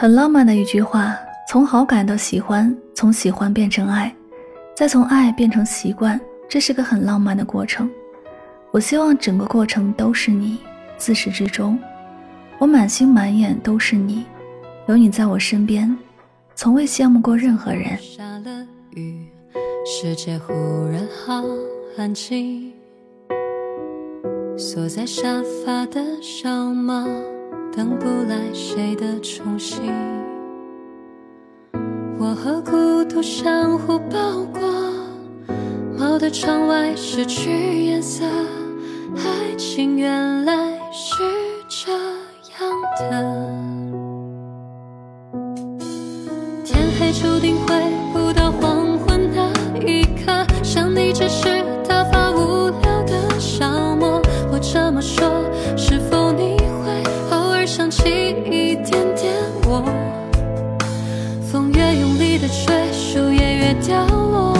很浪漫的一句话：从好感到喜欢，从喜欢变成爱，再从爱变成习惯，这是个很浪漫的过程。我希望整个过程都是你，自始至终，我满心满眼都是你，有你在我身边，从未羡慕过任何人。下了雨，世界忽然好安静，坐在沙发的小猫。等不来谁的宠幸，我和孤独相互包裹，猫的窗外失去颜色，爱情原来是这样的。天黑注定会风越用力的吹，树叶越掉落，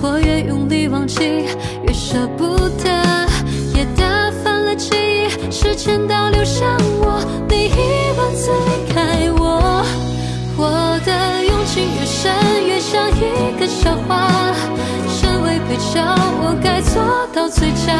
我越用力忘记，越舍不得，也打翻了记忆，时间倒流向我，你一万次离开我，我的用情越深，越像一个笑话，身为配角，我该做到最佳，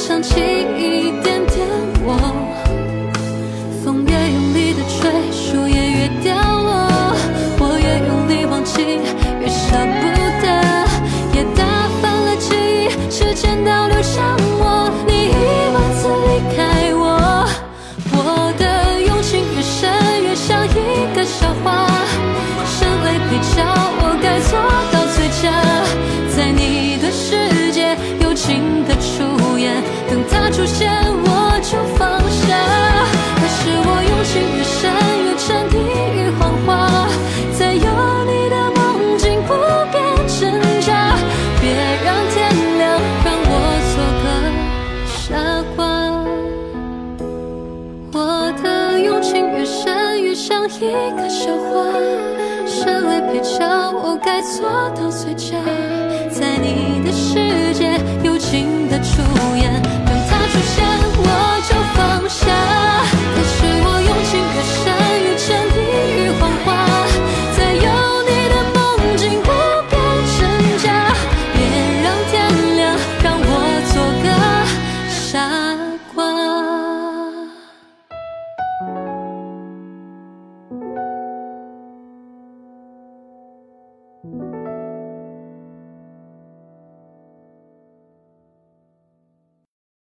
想起一点点我？风越用力的吹，树叶越掉落，我。越用力忘记，越舍不得，也打翻了记忆，时间倒流向我，你一万次离开我，我的用心越深，越。像一个笑话，身为配角，我。该做到最佳，在你的世界，友情，他出现，我就放下。可是我用情越深，越沉溺于谎话，在有你的梦境不变真假。别让天亮，让我做个傻瓜。我的用情越深。越像一个笑话，身为配角，我该做到最佳。